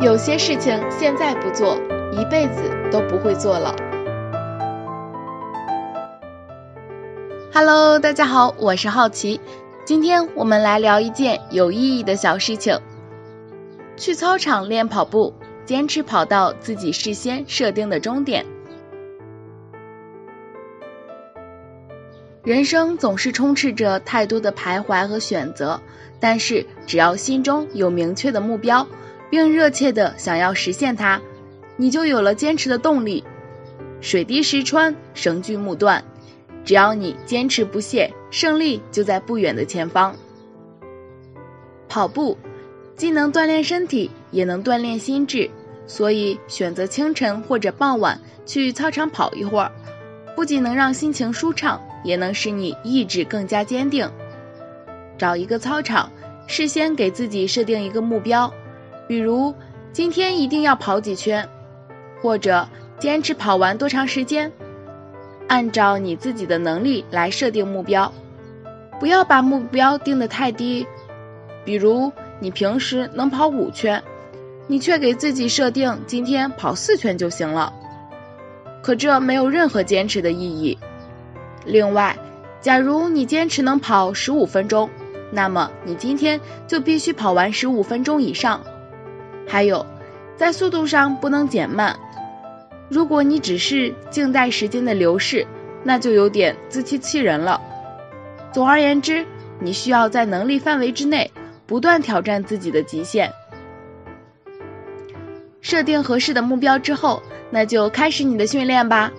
有些事情现在不做，一辈子都不会做了。Hello，大家好，我是好奇，今天我们来聊一件有意义的小事情。去操场练跑步，坚持跑到自己事先设定的终点。人生总是充斥着太多的徘徊和选择，但是只要心中有明确的目标，并热切的想要实现它，你就有了坚持的动力。水滴石穿，绳锯木断，只要你坚持不懈，胜利就在不远的前方。跑步既能锻炼身体，也能锻炼心智，所以选择清晨或者傍晚去操场跑一会儿，不仅能让心情舒畅。也能使你意志更加坚定。找一个操场，事先给自己设定一个目标，比如今天一定要跑几圈，或者坚持跑完多长时间。按照你自己的能力来设定目标，不要把目标定得太低。比如你平时能跑五圈，你却给自己设定今天跑四圈就行了，可这没有任何坚持的意义。另外，假如你坚持能跑十五分钟，那么你今天就必须跑完十五分钟以上。还有，在速度上不能减慢。如果你只是静待时间的流逝，那就有点自欺欺人了。总而言之，你需要在能力范围之内不断挑战自己的极限。设定合适的目标之后，那就开始你的训练吧。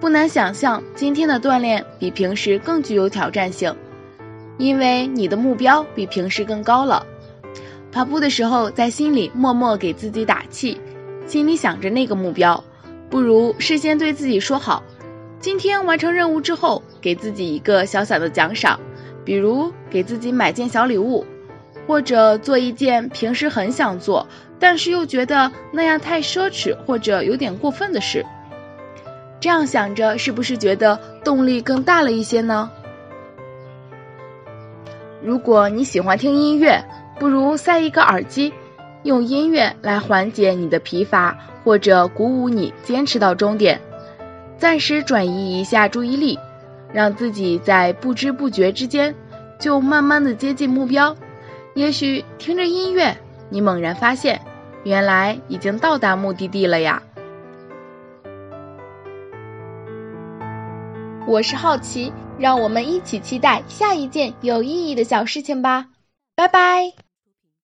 不难想象，今天的锻炼比平时更具有挑战性，因为你的目标比平时更高了。跑步的时候，在心里默默给自己打气，心里想着那个目标，不如事先对自己说好，今天完成任务之后，给自己一个小小的奖赏，比如给自己买件小礼物，或者做一件平时很想做，但是又觉得那样太奢侈或者有点过分的事。这样想着，是不是觉得动力更大了一些呢？如果你喜欢听音乐，不如塞一个耳机，用音乐来缓解你的疲乏，或者鼓舞你坚持到终点，暂时转移一下注意力，让自己在不知不觉之间就慢慢的接近目标。也许听着音乐，你猛然发现，原来已经到达目的地了呀。我是好奇，让我们一起期待下一件有意义的小事情吧，拜拜。